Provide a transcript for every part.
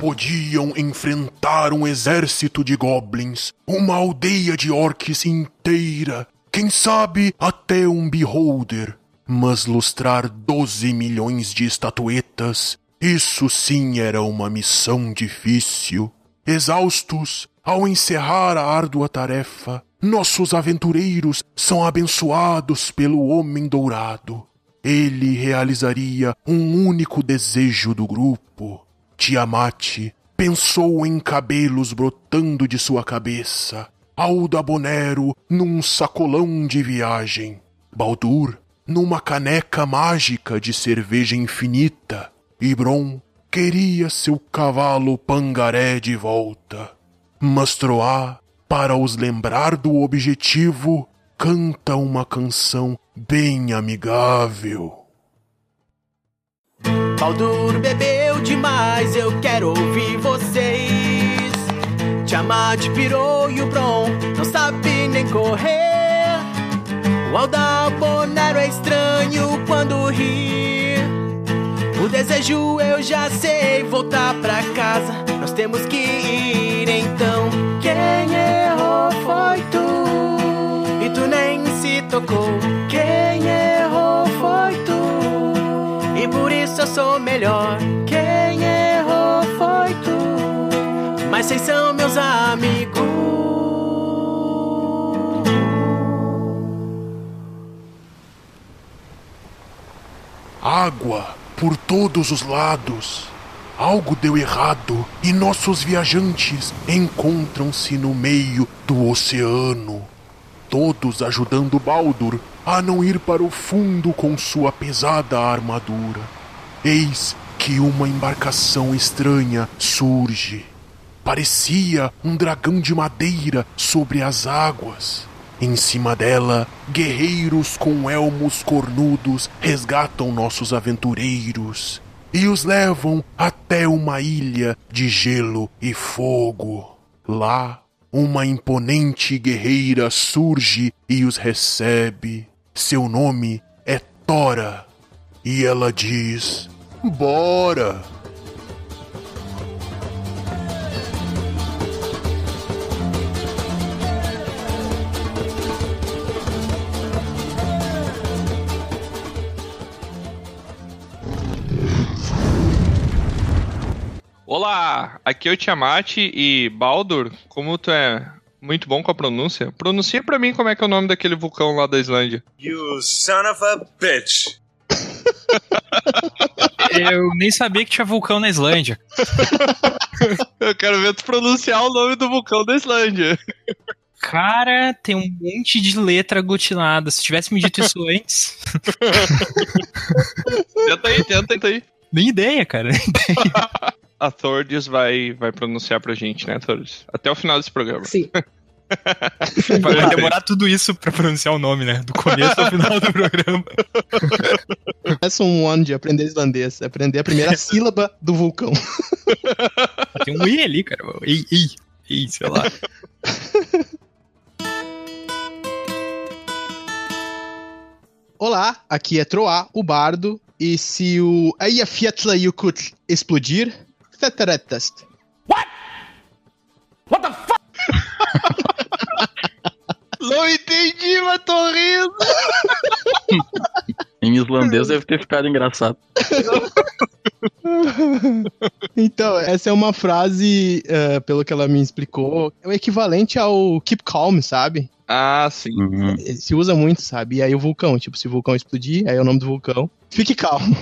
podiam enfrentar um exército de goblins, uma aldeia de orcs inteira, quem sabe até um beholder. Mas lustrar 12 milhões de estatuetas, isso sim era uma missão difícil. Exaustos, ao encerrar a árdua tarefa, nossos aventureiros são abençoados pelo Homem Dourado. Ele realizaria um único desejo do grupo. Tiamat pensou em cabelos brotando de sua cabeça, Alda Bonero num sacolão de viagem, Baldur numa caneca mágica de cerveja infinita, e Bron queria seu cavalo pangaré de volta. Mas Troá, para os lembrar do objetivo, canta uma canção bem amigável. Baldur bebeu demais, eu quero ouvir vocês. Tiamat pirou e o Bron não sabe nem correr. O Aldabonero é estranho quando ri. O desejo eu já sei, voltar pra casa. Nós temos que ir então. Quem errou foi tu. E tu nem se tocou. Quem errou sou melhor. Quem errou foi tu. Mas vocês são meus amigos. Água por todos os lados. Algo deu errado e nossos viajantes encontram-se no meio do oceano. Todos ajudando Baldur a não ir para o fundo com sua pesada armadura. Eis que uma embarcação estranha surge. Parecia um dragão de madeira sobre as águas. Em cima dela, guerreiros com elmos cornudos resgatam nossos aventureiros e os levam até uma ilha de gelo e fogo. Lá, uma imponente guerreira surge e os recebe. Seu nome é Tora. E ela diz: Bora! Olá, aqui é o Tiamat e Baldur, como tu é muito bom com a pronúncia, pronuncia pra mim como é que é o nome daquele vulcão lá da Islândia. You son of a bitch. Eu nem sabia que tinha vulcão na Islândia. Eu quero ver tu pronunciar o nome do vulcão da Islândia. Cara, tem um monte de letra aglutinada. Se tivesse me dito isso antes. tenta aí, tenta, tenta aí. Nem ideia, cara. Nem ideia. A Thordes vai, vai pronunciar pra gente, né, Thordes? Até o final desse programa. Sim. Vai demorar tudo isso pra pronunciar o nome, né? Do começo ao final do programa. Começa um ano de aprender islandês. Aprender a primeira sílaba do vulcão. Tem um I ali, cara. I, I, I, sei lá. Olá, aqui é Troá, o bardo. E se o Eyjafjalla Yukut explodir, Teteretest. Não entendi, mas tô rindo. Em islandês deve ter ficado engraçado. Então, essa é uma frase, eh, pelo que ela me explicou, é o equivalente ao keep calm, sabe? Ah, sim. Uhum. Se usa muito, sabe? E aí o vulcão, tipo, se o vulcão explodir, aí é o nome do vulcão. Fique calmo.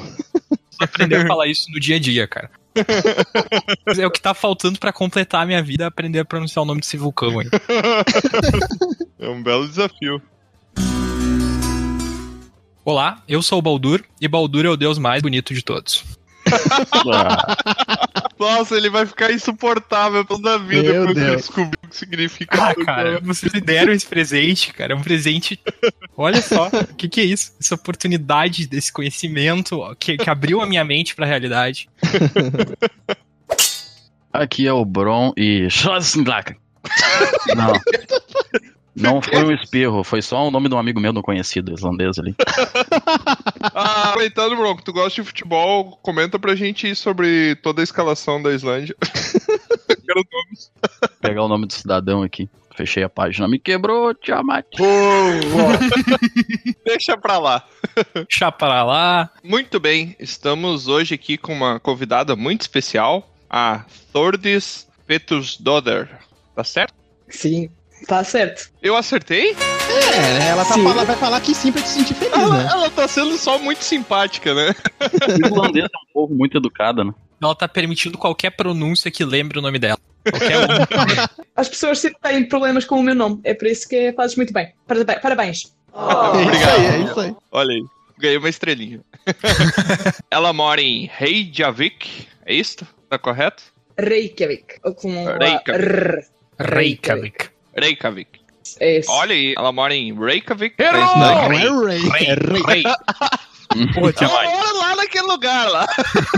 Você aprendeu a falar isso no dia a dia, cara. É o que tá faltando pra completar a minha vida, aprender a pronunciar o nome desse vulcão aí. É um belo desafio. Olá, eu sou o Baldur, e Baldur é o deus mais bonito de todos. Nossa, ele vai ficar insuportável toda a vida Meu ele Deus. descobrir o que significa. Ah, cara, vocês me deram esse presente, cara. É um presente. Olha só, o que, que é isso? Essa oportunidade desse conhecimento ó, que, que abriu a minha mente pra realidade. Aqui é o Bron e. Não. Não foi um espirro, foi só o nome de um amigo meu não conhecido, islandês ali. Ah, aproveitando, Bronco, tu gosta de futebol, comenta pra gente sobre toda a escalação da Islândia. Quero nomes. Pegar o nome do cidadão aqui. Fechei a página. Me quebrou, Tiamat. Deixa pra lá. Deixa pra lá. Muito bem, estamos hoje aqui com uma convidada muito especial, a Thordis Petusdoder. Tá certo? Sim, tá certo. Eu acertei? É, ela, tá fala- vai falar que sim pra te sentir feliz, Ela, né? ela tá sendo só muito simpática, né? O é um povo muito educado, né? Ela tá permitindo qualquer pronúncia que lembre o nome dela. Qualquer um. As pessoas sempre têm problemas com o meu nome, é por isso que fazes muito bem. Parabéns. Parabéns. É isso aí, é isso aí. Olha aí, ganhei uma estrelinha. ela mora em Reykjavik, é isso? Tá correto? Reykjavik. Ou com Reykjavik. R. Reykjavik. Reykjavik. Isso. Olha aí, ela mora em Reykjavik. Não, na não Islândia. é Ray, é. Rei. Porra, Ela mora lá naquele lugar lá.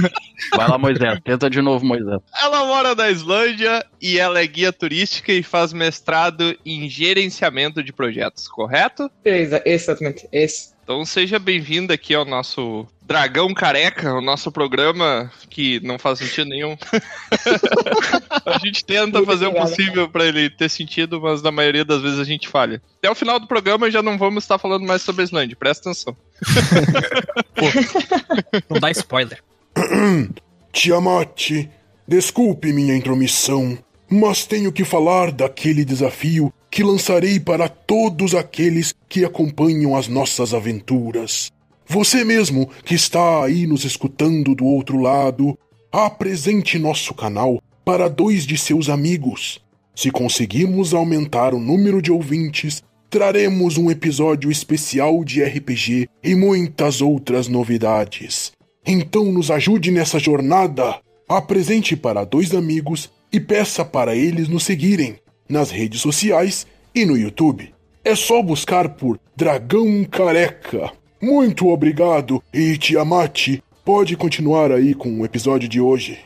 Vai lá, Moisés. Tenta de novo, Moisés. Ela mora na Islândia e ela é guia turística e faz mestrado em gerenciamento de projetos, correto? Exa- Exatamente, isso. Então seja bem-vinda aqui ao nosso Dragão Careca, o nosso programa que não faz sentido nenhum. a gente tenta fazer o possível para ele ter sentido, mas na maioria das vezes a gente falha. Até o final do programa já não vamos estar falando mais sobre a Islândia, presta atenção. Não dá spoiler. Tiamat, desculpe minha intromissão, mas tenho que falar daquele desafio que lançarei para todos aqueles que acompanham as nossas aventuras. Você mesmo que está aí nos escutando do outro lado, apresente nosso canal para dois de seus amigos. Se conseguirmos aumentar o número de ouvintes, traremos um episódio especial de RPG e muitas outras novidades. Então nos ajude nessa jornada. Apresente para dois amigos e peça para eles nos seguirem nas redes sociais e no YouTube. É só buscar por Dragão Careca. Muito obrigado e Tiamat, pode continuar aí com o episódio de hoje.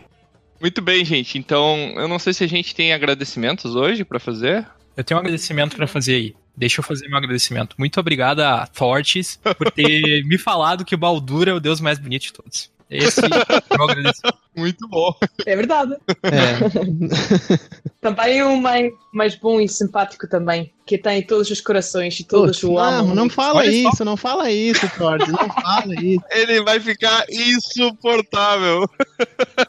Muito bem, gente. Então, eu não sei se a gente tem agradecimentos hoje para fazer. Eu tenho um agradecimento pra fazer aí. Deixa eu fazer meu agradecimento. Muito obrigado a Fortes por ter me falado que o Baldur é o deus mais bonito de todos. Esse é. Muito bom. É verdade. É. Também o mais, mais bom e simpático também, que tem todos os corações e todos Putz, o amam. não, não fala Olha só. isso, não fala isso, Ford. Não fala isso. Ele vai ficar insuportável.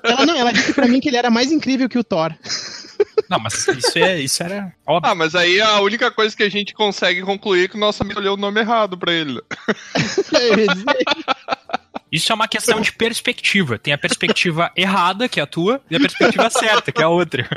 Ela não, ela disse pra mim que ele era mais incrível que o Thor. Não, mas isso, é, isso era óbvio. Ah, mas aí a única coisa que a gente consegue concluir é que o nosso amigo olhou o nome errado pra ele. Isso é uma questão de perspectiva. Tem a perspectiva errada, que é a tua, e a perspectiva certa, que é a outra.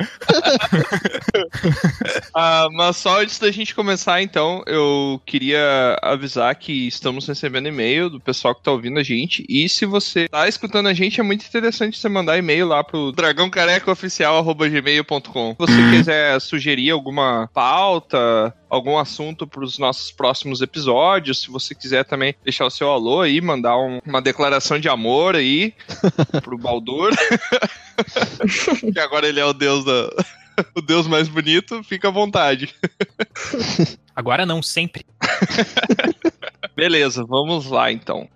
Ah, mas só antes da gente começar, então, eu queria avisar que estamos recebendo e-mail do pessoal que tá ouvindo a gente. E se você tá escutando a gente, é muito interessante você mandar e-mail lá pro dragãocarecaoficial.gmail.com. Se você quiser sugerir alguma pauta, algum assunto para os nossos próximos episódios, se você quiser também deixar o seu alô aí, mandar um- uma declaração de amor aí pro Baldur, que agora ele é o deus da. O deus mais bonito, fica à vontade. Agora não, sempre. Beleza, vamos lá então.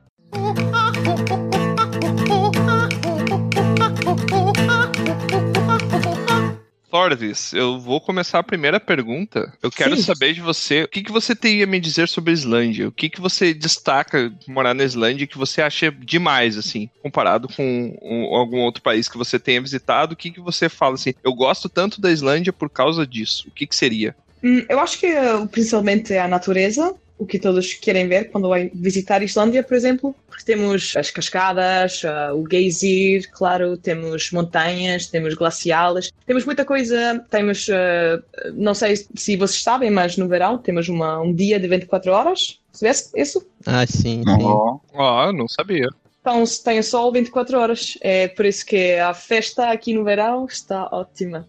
Thordis, eu vou começar a primeira pergunta. Eu quero Sim. saber de você, o que, que você tem a me dizer sobre a Islândia? O que, que você destaca de morar na Islândia que você acha demais, assim, comparado com um- algum outro país que você tenha visitado? O que, que você fala assim, eu gosto tanto da Islândia por causa disso? O que, que seria? Hum, Eu acho que uh, principalmente é a natureza, o que todos querem ver quando vai visitar a Islândia, por exemplo, porque temos as cascadas, uh, o geysir, claro, temos montanhas, temos glaciais, temos muita coisa, temos, uh, não sei se vocês sabem, mas no verão temos uma, um dia de 24 horas, sabes isso? Ah, sim, sim. Ó, Ah, não sabia. Então, se tem o sol 24 horas, é por isso que a festa aqui no verão está ótima.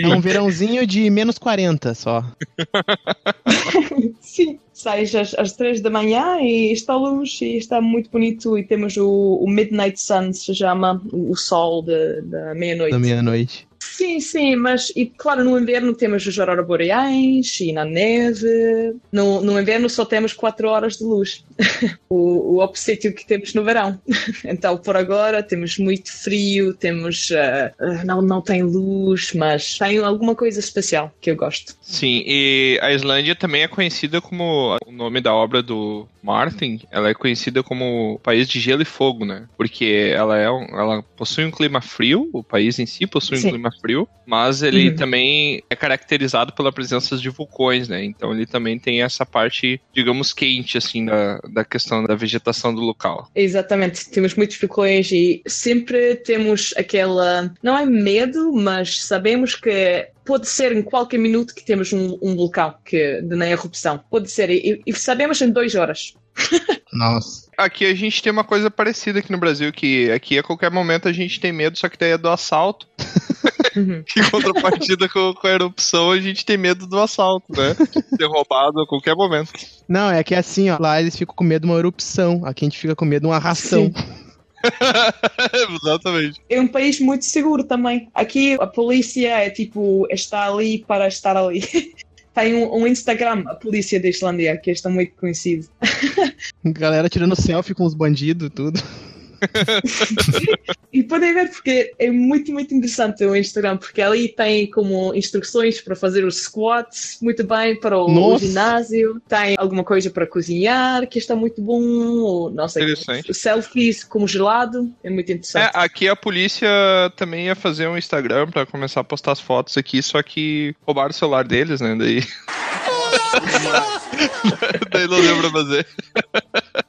É um verãozinho de menos 40 só. Sim, sais às, às 3 da manhã e está luz e está muito bonito e temos o, o Midnight Sun, se chama, o, o sol de- da meia-noite. Da meia-noite. Sim, sim, mas e claro, no inverno temos os auroras boreais e na neve. No, no inverno só temos 4 horas de luz. o, o opposite que temos no verão. então, por agora, temos muito frio, temos. Uh, não, não tem luz, mas tem alguma coisa especial que eu gosto. Sim, e a Islândia também é conhecida como. O nome da obra do Martin, ela é conhecida como país de gelo e fogo, né? Porque ela, é um, ela possui um clima frio, o país em si possui Sim. um clima frio, mas ele Uhum. também é caracterizado pela presença de vulcões, né? Então ele também tem essa parte, digamos, quente, assim, da, da questão da vegetação do local. Exatamente, temos muitos vulcões e sempre temos aquela. Não é medo, mas sabemos que pode ser em qualquer minuto que temos um, um vulcão que, de na erupção. Pode ser, e, e sabemos em duas horas. Nossa. Aqui a gente tem uma coisa parecida aqui no Brasil, que aqui a qualquer momento a gente tem medo, só que daí é do assalto. Uhum. Em contrapartida com, com a erupção, a gente tem medo do assalto, né? Ser roubado a qualquer momento. Não, é que é assim, ó. Lá eles ficam com medo de uma erupção. Aqui a gente fica com medo de uma ração. Exatamente. É um país muito seguro também. Aqui a polícia é tipo, está ali para estar ali. Tem um, um Instagram, a polícia da Islândia, que está muito conhecido. Galera tirando selfie com os bandidos e tudo. E podem ver porque é muito, muito interessante o Instagram, porque ali tem como instruções para fazer os squats muito bem para o, Nossa. ginásio, tem alguma coisa para cozinhar que está muito bom, ou, não sei, selfies como gelado, é muito É, interessante. aqui a polícia também ia fazer um Instagram pra começar a postar as fotos aqui, só que roubaram o celular deles, né? Daí. Daí não deu pra fazer.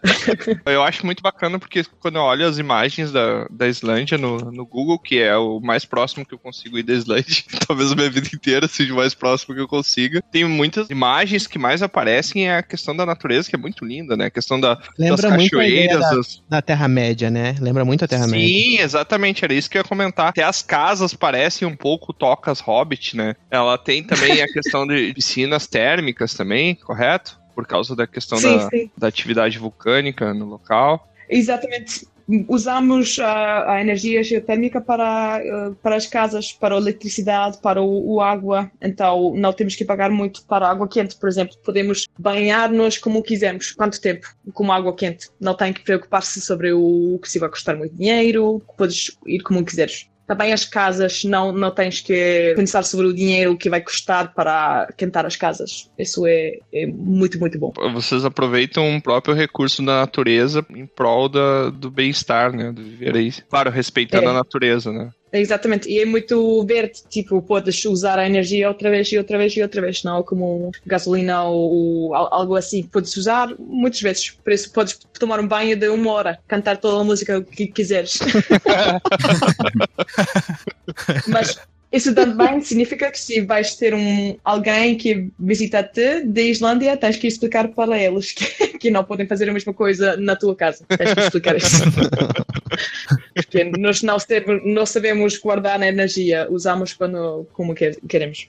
Eu acho muito bacana porque quando eu olho as imagens da, da Islândia no, no Google, que é o mais próximo que eu consigo ir da Islândia, talvez a minha vida inteira seja o mais próximo que eu consiga. Tem muitas imagens que mais aparecem é a questão da natureza, que é muito linda, né? A questão da, Lembra das cachoeiras, da, das, da Terra-média, né? Lembra muito a Terra-média. Sim, exatamente, era isso que eu ia comentar. Até as casas parecem um pouco tocas Hobbit, né? Ela tem também a questão de piscinas térmicas também, correto? Por causa da questão sim, da, sim, da atividade vulcânica no local. exatamente. Usamos a, a energia geotérmica para, eh, para as casas, para a eletricidade, para o, o água. Então não temos que pagar muito para a água quente, por exemplo. Podemos banhar-nos como quisermos, quanto tempo, com água quente. Não tem que preocupar-se sobre o que se vai custar muito dinheiro, podes ir como quiseres. Também as casas, não, não tens que pensar sobre o dinheiro que vai custar para quentar as casas. Isso é, é muito, muito bom. Vocês aproveitam o próprio recurso da natureza em prol da, do bem-estar, né? Do viver aí. Claro, respeitando É. a natureza, né? Exatamente, e é muito verde, tipo, podes usar a energia outra vez e outra vez e outra vez, não como gasolina ou, ou al- algo assim. Podes usar muitas vezes, por isso podes tomar um banho de uma hora, cantar toda a música que quiseres. Mas isso também significa que se vais ter um, alguém que visita-te da Islândia, tens que explicar para eles que, que não podem fazer a mesma coisa na tua casa. Tens que explicar isso. Porque nós não, sabemos- não sabemos guardar a energia, usamos quando como quer- queremos.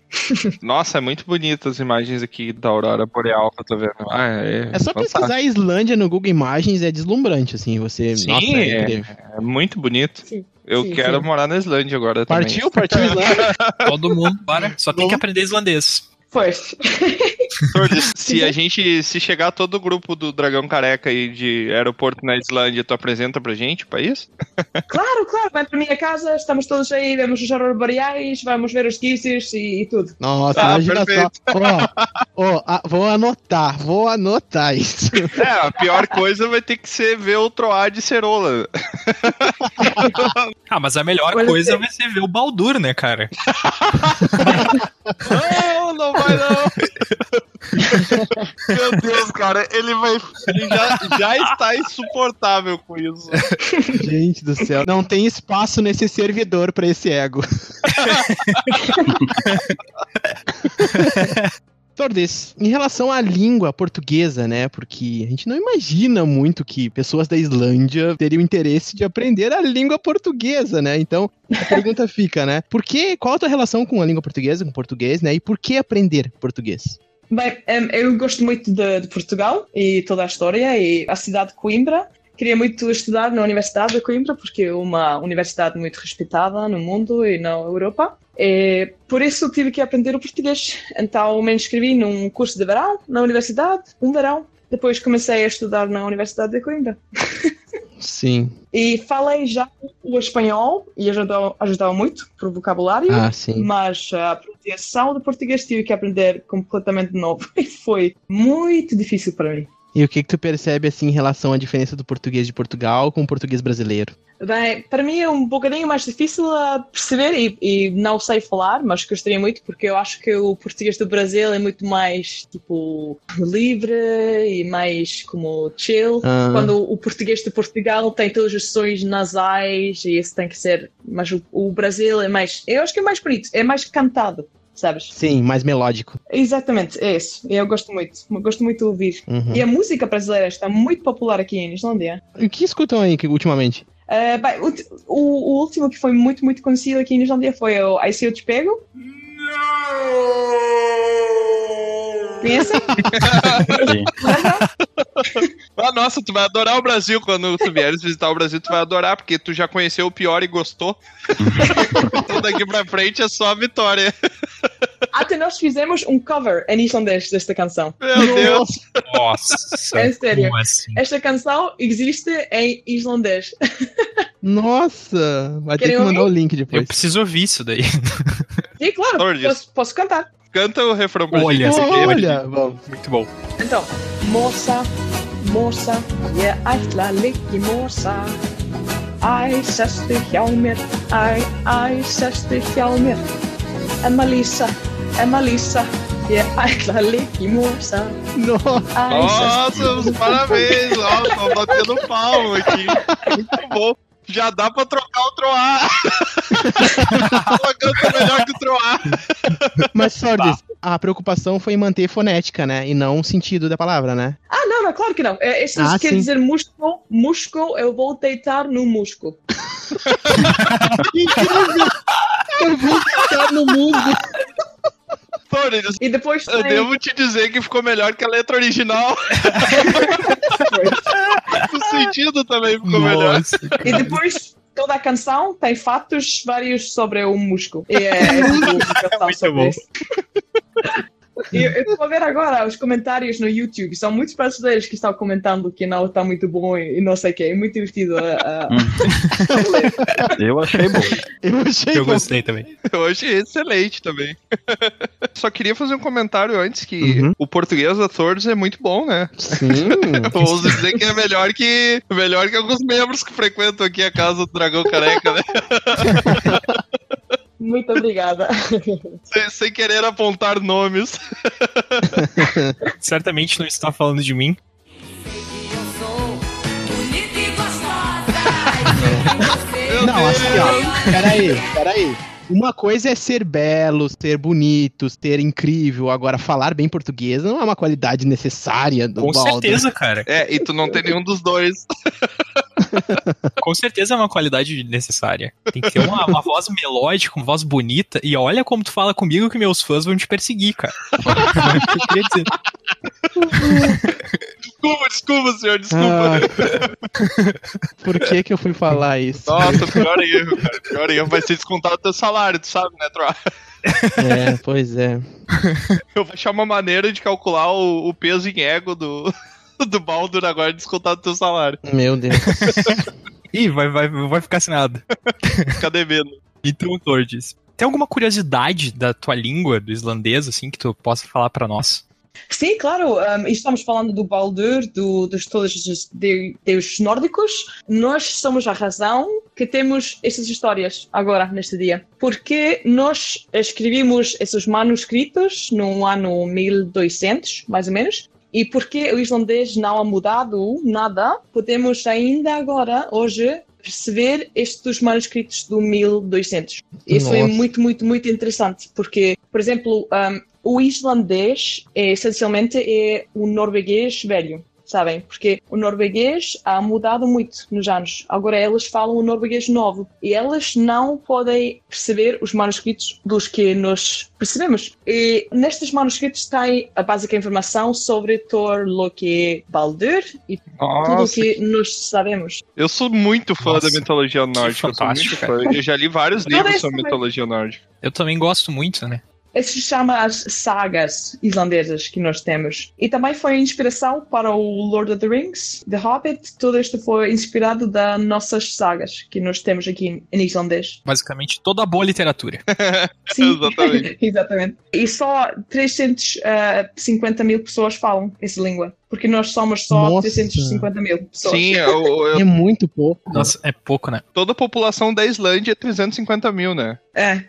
Nossa, é muito bonita as imagens aqui da Aurora Boreal que eu tô vendo. Ah, é, É só fantástico. pesquisar Islândia no Google Imagens, é deslumbrante, assim. Você. Sim, Nossa, é é. É muito bonito. Sim, Eu sim, quero sim. morar na Islândia agora também. Partiu, partiu Islândia. Todo mundo, bora. Só tem que aprender islandês. Pois. Se a gente, se chegar todo o grupo do Dragão Careca aí de aeroporto na Islândia, tu apresenta pra gente o país? Claro, claro, vem para a minha casa, estamos todos aí, vemos os auroras boreais, vamos ver os geysers e, e tudo. Nossa, Ah, imagina perfeito. só. Ó, ó, a- vou anotar, vou anotar isso. É, a pior coisa vai ter que ser ver o Troar de Cerola. Ah, mas a melhor Olha, coisa tem- vai ser ver o Baldur, né, cara? Não, vai não. Meu Deus, cara, ele vai. Ele já, já está insuportável com isso. Gente do céu. Não tem espaço nesse servidor pra esse ego. Tordes, em relação à língua portuguesa, né? Porque a gente não imagina muito que pessoas da Islândia teriam interesse de aprender a língua portuguesa, né? Então, a pergunta fica, né? Por que, qual a tua relação com a língua portuguesa, com o português, né? E por que aprender português? Bem, em, eu gosto muito de, de Portugal e toda a história e a cidade de Coimbra. Queria muito estudar na Universidade de Coimbra porque é uma universidade muito respeitada no mundo e na Europa. E por isso tive que aprender o português. Então me inscrevi num curso de verão na universidade, um verão. Depois comecei a estudar na Universidade de Coimbra. Sim. E falei já o espanhol e ajudou, ajudava muito pro vocabulário. Ah, sim. Mas a pronunciação do português tive que aprender completamente de novo. E foi muito difícil para mim. E o que, que tu percebe assim em relação à diferença do português de Portugal com o português brasileiro? Bem, para mim é um bocadinho mais difícil a perceber e, e não sei falar, mas gostaria muito porque eu acho que o português do Brasil é muito mais tipo livre e mais como chill. Ah. Quando o português de Portugal tem todas as sons nasais e isso tem que ser. Mas o, o Brasil é mais. Eu acho que é mais bonito, é mais cantado, sabes? Sim, mais melódico. Exatamente, é isso. Eu gosto muito, eu gosto muito de ouvir. Uhum. E a música brasileira está muito popular aqui em Islândia. E O que escutam aí ultimamente? Uh, bem, o, o- o último que foi muito, muito conhecido aqui em Islândia foi o Aí Se Eu Te Pego. Conhecem? Sim. Ah, nossa, tu vai adorar o Brasil quando tu vieres visitar o Brasil, tu vai adorar, porque tu já conheceu o pior e gostou. então daqui pra frente é só a vitória. Até nós fizemos um cover em islandês desta canção. Meu Deus. Nossa. É sério. Como assim? Esta canção existe em islandês. Nossa! Vai ter Querem que mandar o ouvir? link Eu depois. preciso ouvir isso daí. E claro, posso, posso cantar. Canta o refrão pra Olha, gente. essa aqui é Olha, vamos. muito bom. Então, moça, moça, ég ætla að liggja í mosa. Æ, sestu hjá mér, æ, æ, sestu hjá mér. Emma Lisa, Emma Lisa, ég ætla að í mosa. Nossa! Os parabéns, ó, tô batendo palmo aqui. Muito bom. Já dá pra trocar o Troar. Ela canta melhor que o Troar. Mas, Sordes, a preocupação foi em manter fonética, né? E não o sentido da palavra, né? Ah, não, não, claro que não. É, Isso Ah, quer sim. dizer músculo, músculo, eu vou deitar no músculo. Eu vou ficar no. Torres, E depois eu devo te dizer que ficou melhor que a letra original. sentido também ficou melhor. E depois toda a canção tem fatos vários sobre o músculo. E é, é. E eu estou a ver agora os comentários no YouTube. São muitos brasileiros que estão comentando que não está muito bom e e não sei o que. É muito divertido a ler. Eu achei bom. Eu achei Eu bom. gostei também. Eu achei excelente também. Só queria fazer um comentário antes que Uhum. o português da Torres é muito bom, né? Sim. Eu ouso dizer que é melhor que melhor que alguns membros que frequentam aqui a casa do Dragão Careca, né? Muito obrigada. Sem, sem querer apontar nomes. Certamente não está falando de mim. Não, assim, ó. Peraí, peraí. Uma coisa é ser belo, ser bonito, ser incrível. Agora, falar bem português não é uma qualidade necessária do Com Baldo. certeza, cara. É, e tu não tem nenhum dos dois. Com certeza é uma qualidade necessária. Tem que ter uma, uma voz melódica, uma voz bonita. E olha como tu fala comigo que meus fãs vão te perseguir, cara. Desculpa, desculpa, senhor, desculpa. Ah, por que que eu fui falar isso? Nossa, pior erro, cara. Pior erro vai ser descontado do teu salário, tu sabe, né, Troa? É, pois é. Eu vou achar uma maneira de calcular o, o peso em ego do, do Baldur agora descontado do teu salário. Meu Deus. Ih, vai, vai, vai ficar sem nada. Fica devendo. Então, Tordes, tem alguma curiosidade da tua língua, do islandês, assim, que tu possa falar pra nós? Sim, claro. um, estamos falando do Baldur, do, dos todos os de- deuses nórdicos. Nós somos a razão que temos essas histórias agora, neste dia. Porque nós escrevemos esses manuscritos no ano 1200, mais ou menos. E porque o islandês não ha mudado nada, podemos ainda agora, hoje, perceber estes manuscritos do 1200. Isso é muito, muito, muito interessante, porque, por exemplo, um, o islandês é, essencialmente é o norueguês velho, sabem? Porque o norueguês ha mudado muito nos anos. Agora elas falam o norueguês novo e elas não podem perceber os manuscritos dos que nós percebemos. E nestes manuscritos tem a básica informação sobre Thor, Loki, Baldur e tudo o Nossa, que nós sabemos. eu sou muito fã Nossa, da mitologia nórdica. Eu, sou muito fantástico, fã. eu já li vários livros sobre mitologia nórdica. Eu também gosto muito, né? Isso se chama as sagas islandesas que nós temos. E também foi inspiração para o Lord of the Rings, The Hobbit. Tudo isto foi inspirado das nossas sagas que nós temos aqui em islandês. Basicamente toda a boa literatura. Sim, Exatamente. exatamente. E só 350 mil pessoas falam essa língua. Porque nós somos só Nossa. 350 mil pessoas. Sim, eu- eu- É muito pouco. Nossa, é pouco, né? toda a população da Islândia é 350 mil, né? É.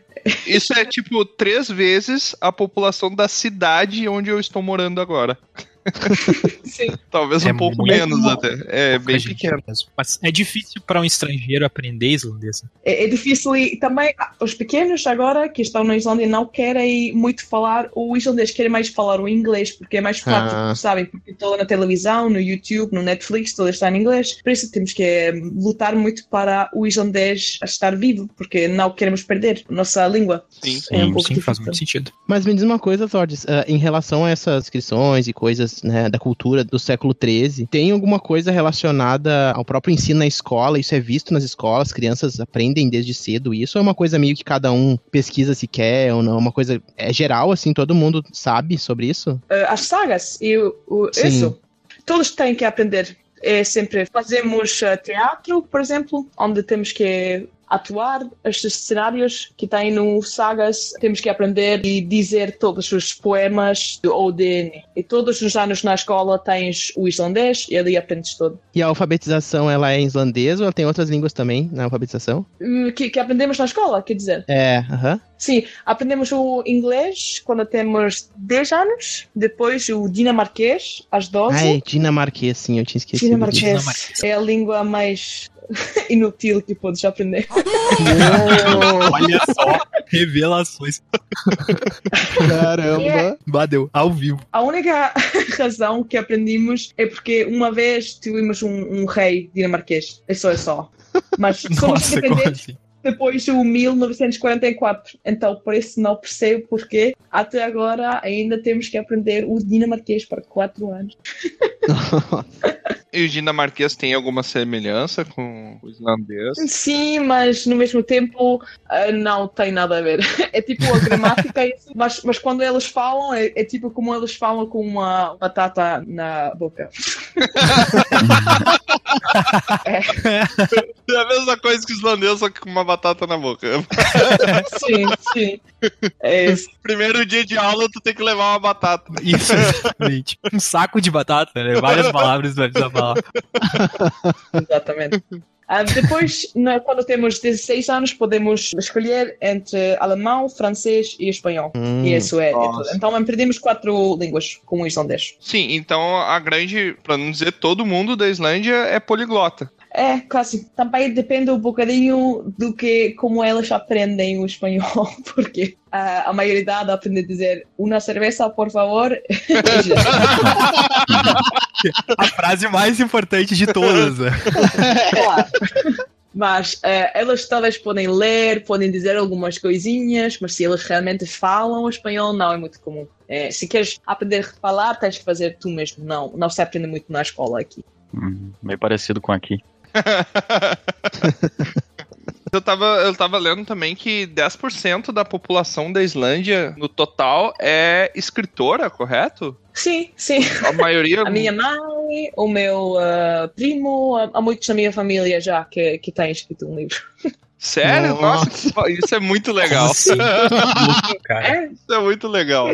Isso é tipo três vezes a população da cidade onde eu estou morando agora. Sim. Talvez É um pouco muito menos pouco. até. É Pouca bem pequeno. mesmo. Mas é difícil para um estrangeiro aprender islandês. né? É, é difícil e também ah, os pequenos agora que estão na Islândia não querem muito falar o islandês, querem mais falar o inglês porque é mais prático, Ah. sabem? Porque toda na televisão, no YouTube, no Netflix, tudo está em inglês. Por isso temos que eh, lutar muito para o islandês estar vivo, porque não queremos perder a nossa língua. Sim. É um Sim, pouco sim, faz muito sentido. Mas me diz uma coisa, Zordes, ah, em relação a essas inscrições e coisas né, da cultura do século XIII, tem alguma coisa relacionada ao próprio ensino na escola? Isso é visto nas escolas? Crianças aprendem desde cedo isso? É uma coisa meio que cada um pesquisa se quer ou não? Uma coisa é geral, assim, todo mundo sabe sobre isso? Eh, as sagas e o, o- isso, todos têm que aprender. É sempre fazemos eh, teatro, por exemplo, onde temos que atuar estes cenários que têm no sagas, temos que aprender e dizer todos os poemas do Odin. E todos os anos na escola tens o islandês e ali aprendes todo. E a alfabetização, ela é em islandês ou ela tem outras línguas também na alfabetização? Hum, Que, que aprendemos na escola, quer dizer. É, aham. Sim, aprendemos o inglês quando temos 10 anos, depois o dinamarquês às 12. Ai, dinamarquês, sim, eu tinha esquecido. Dinamarquês Dinamarquês. é a língua mais inútil que podes aprender. Olha só, revelações. Caramba! Badeu, ao vivo. A única razão que aprendimos é porque uma vez tivemos um, um rei dinamarquês. É só, é só. Mas somos Nossa, independentes assim? depois do 1944. Então, por isso não percebo porque até agora ainda temos que aprender o dinamarquês para 4 anos. E o dinamarquês tem alguma semelhança com o islandês? Sim, mas no mesmo tempo ah, não tem nada a ver. É tipo a gramática, isso, mas, mas quando eles falam, é, é tipo como eles falam com uma batata na boca. É a mesma coisa que o islandês, só que com uma batata na boca. Sim, sim. É isso. Primeiro dia de aula, tu tem que levar uma batata. Isso, exatamente. Um saco de batata, né? Várias palavras vai precisar Exatamente. Ah, depois, na- quando temos 16 anos, podemos escolher entre alemão, francês e espanhol. Hum. E isso é, é Nossa. Então aprendemos quatro línguas com o islandês. Sim, então a grande, pra não dizer todo mundo da Islândia, é poliglota. É, quase. Também depende um bocadinho do que, como elas aprendem o espanhol, porque ah, a maioridade aprende a dizer uma cerveja, por favor. A frase mais importante de todas, né? claro. Mas eh, elas todas podem ler, podem dizer algumas coisinhas, mas se elas realmente falam o espanhol, não é muito comum. Eh, se queres aprender a falar, tens que fazer tu mesmo. Não, não se aprende muito na escola aqui. Hum, meio parecido com aqui. Eu tava, eu tava lendo também que 10% da população da Islândia, no total, é escritora, correto? Sim, sim. A maioria. A minha mãe, o meu ah, primo, há muitos na minha família já que, que têm escrito um livro. Sério? Nossa, que- isso é muito legal. Assim? É, Isso é muito legal.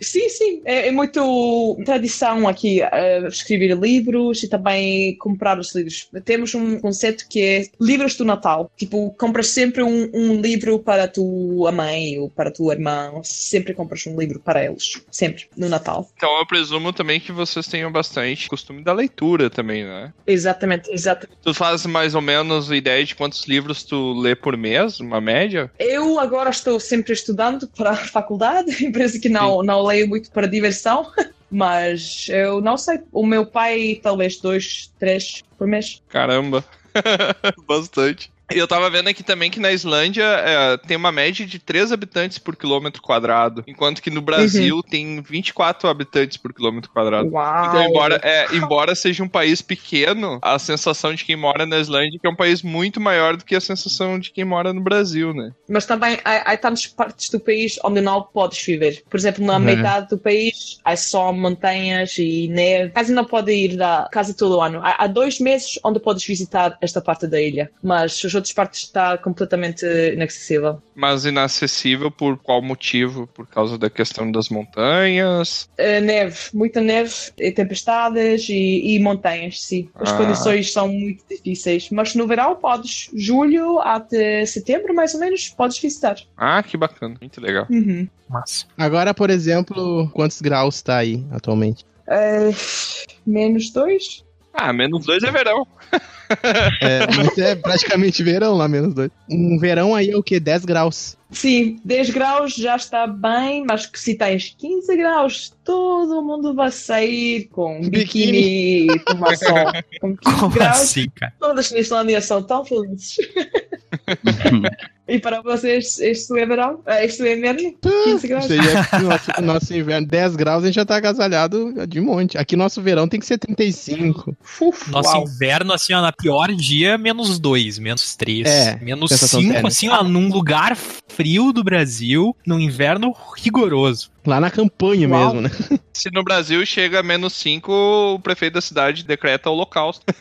sim, sim. É, é muito tradição aqui ah, escrever livros e também comprar os livros. Temos um conceito que é livros do Natal. Tipo, compras sempre um, um livro para a tua mãe ou para a tua irmã. Sempre compras um livro para eles. Sempre, no Natal. Então eu presumo também que vocês tenham bastante costume da leitura também, né? Exatamente, exatamente. Tu faz mais ou menos ideia de quantos livros tu lê por mês, uma média? Eu agora estou sempre estudando para a faculdade, isso que não, não leio muito para diversão. Mas eu não sei. O meu pai, talvez dois, três por mês. Caramba. Bastante. E eu tava vendo aqui também que na Islândia é, tem uma média de 3 habitantes por quilômetro quadrado, enquanto que no Brasil tem 24 habitantes por quilômetro quadrado. Uau! Então, embora, é, embora seja um país pequeno, a sensação de quem mora na Islândia é que é um país muito maior do que a sensação de quem mora no Brasil, né? Mas também há, há tantas partes do país onde não podes viver. Por exemplo, na Uhum. metade do país há só montanhas e neve. Quase não pode ir da casa todo o ano. Há, há dois meses onde podes visitar esta parte da ilha, mas as outras partes está completamente inacessível. Mas inacessível por qual motivo? Por causa da questão das montanhas? Uh, neve, muita neve, e tempestades e, e montanhas, sim. As Ah. condições são muito difíceis. Mas no verão podes, julho até setembro, mais ou menos, podes visitar. Ah, que bacana. Muito legal. Uhum. Massa. Agora, por exemplo, quantos graus tá aí atualmente? Uh, menos dois? Ah, menos dois é verão. É, mas é praticamente verão lá, menos dois. Um verão aí é o quê? 10 graus. Sim, 10 graus já está bem, mas se tens 15 graus, todo mundo vai sair com biquíni e tomar sol. Com 15 Como graus, assim, cara? todas na Islândia são tão felizes. e para vocês, isto é verão? Ah, Isto é inverno? 15 graus? Isso aí é nosso, nosso inverno. 10 graus a gente já tá agasalhado de monte. Aqui nosso verão tem que ser 35. Uf, Nosso uau. inverno, assim, ó, na pior dia, menos dois, menos três, É, menos sensação cinco, térmica. assim, ó, num lugar frio do Brasil, num inverno rigoroso. Lá na campanha Uau. mesmo, né? Se no Brasil chega a menos 5, o prefeito da cidade decreta holocausto.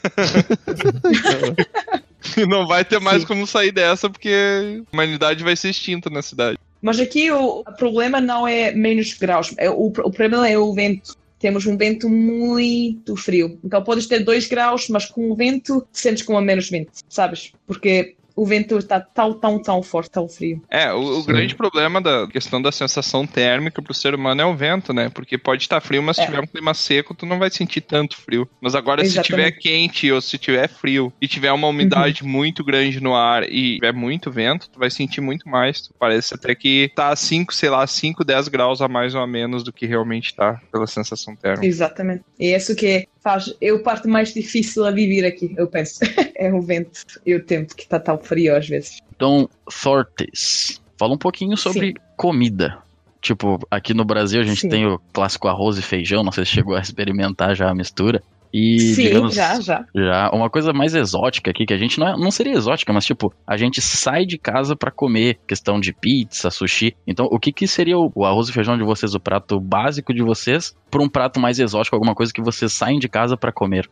E não vai ter mais Sim. como sair dessa, porque a humanidade vai ser extinta na cidade. Mas aqui o problema não é menos graus, é, o, o problema é o vento. Temos um vento muito frio. Então podes ter 2 graus, mas com o vento sentes como a menos 20, sabes? Porque o vento está tão, tão, tão forte, tão frio. É, o, o grande problema da questão da sensação térmica pro ser humano é o vento, né? Porque pode estar frio, mas se É. tiver um clima seco, tu não vai sentir tanto frio. Mas agora, se Exatamente. tiver quente ou se tiver frio e tiver uma umidade muito grande no ar e tiver muito vento, tu vai sentir muito mais. Tu parece até que tá a 5, sei lá, 5, 10 graus a mais ou a menos do que realmente tá, pela sensação térmica. Exatamente. E isso que faz a parte mais difícil a viver aqui, eu penso. é o vento e o tempo que está tão frio às vezes. Então, Thortes, fala um pouquinho sobre comida. Tipo, aqui no Brasil a gente Sim. tem o clássico arroz e feijão, não sei se chegou a experimentar já a mistura. E, Sim, digamos, já, já. já uma coisa mais exótica aqui, que a gente não, é- não seria exótica, mas tipo, a gente sai de casa pra comer, questão de pizza, sushi. Então, o que que seria o, o arroz e feijão de vocês, o prato básico de vocês, pra um prato mais exótico, alguma coisa que vocês saem de casa pra comer?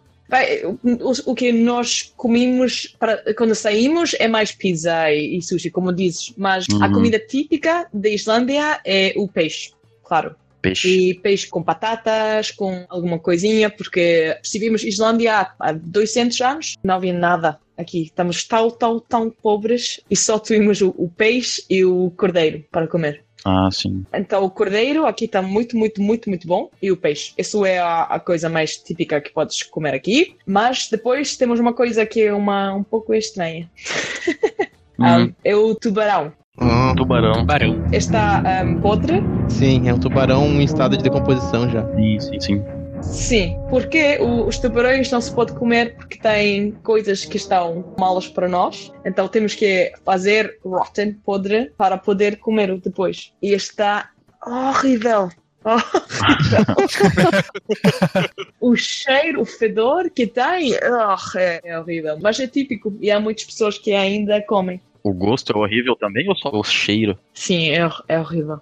O, o que nós comemos para, quando saímos é mais pizza e, e sushi, como dizes, mas a Uhum. comida típica da Islândia é o peixe, claro. Peixe. E peixe com batatas, com alguma coisinha, porque se vimos Islândia há- há 200 anos, não havia nada aqui. Estamos tão, tão, tão pobres e só tínhamos o, o peixe e o cordeiro para comer. Ah, sim. Então o cordeiro aqui está muito, muito, muito, muito bom. E o peixe. Isso é a, a coisa mais típica que podes comer aqui. Mas depois temos uma coisa que é uma, um pouco estranha. Ah, Hum, é o tubarão. Ah, tubarão. Barão. Está um, podre. sim, é um tubarão em estado de decomposição já. Sim, sim, sim. Sim, porque o- os tubarões não se pode comer porque têm coisas que estão malas para nós. Então temos que fazer rotten, podre, para poder comer o depois. E está horrível. Horrível. o cheiro, o fedor que tem, oh, é, é horrível. Mas é típico e há muitas pessoas que ainda comem. O gosto é horrível também ou só o cheiro? Sim, é, é horrível.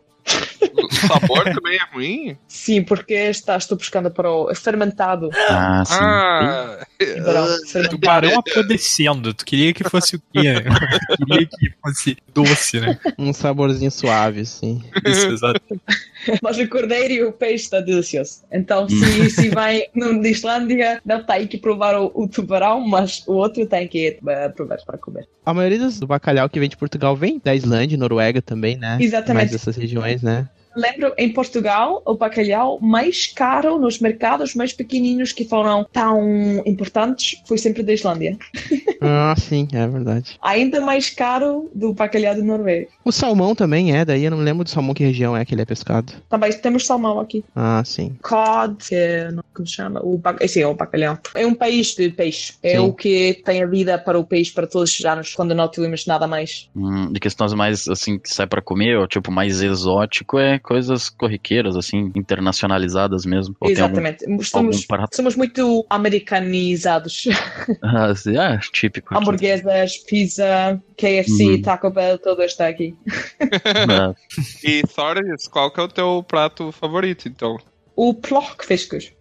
O sabor também é ruim? Sim, porque estás tu buscando para o fermentado. Ah, sim. Ah, Tubarão, fermentado. Tubarão apodrecendo. Tu queria que fosse o quê? queria que fosse doce, né? Um saborzinho suave, assim. Isso, exato. Mas o cordeiro e o peixe está delicioso. Então, se, se vai no de Islândia, não tem que provar o, o tubarão, mas o outro tem que eh, provar para comer. A maioria do bacalhau que vem de Portugal vem da Islândia, Noruega também, né? Exatamente. Mais dessas regiões, né? Lembro em Portugal o bacalhau mais caro nos mercados mais pequeninos que foram tão importantes foi sempre da Islândia. Ah, sim, é verdade. Ainda mais caro do bacalhau do Noruega. O salmão também é, daí eu não lembro do salmão que região é que ele é pescado. Também temos salmão aqui. Ah, sim. Cod, que é, não- como se chama? O bac... Esse é o bacalhau. É um país de peixe. É Sim. o que tem a vida para o peixe para todos os anos, quando não temos nada mais. Hum, de questões mais, assim, que sai pra comer, ou tipo, mais exótico, é coisas corriqueiras, assim, internacionalizadas mesmo. Ou tem algum- Exatamente. algum Somos, prato? somos muito americanizados. Ah, ah, típico. Hamburguesas, pizza, KFC, Uhum. Taco Bell, tudo está aqui. Ah, E Thordis, qual que é o teu prato favorito, então? O plockfiskus.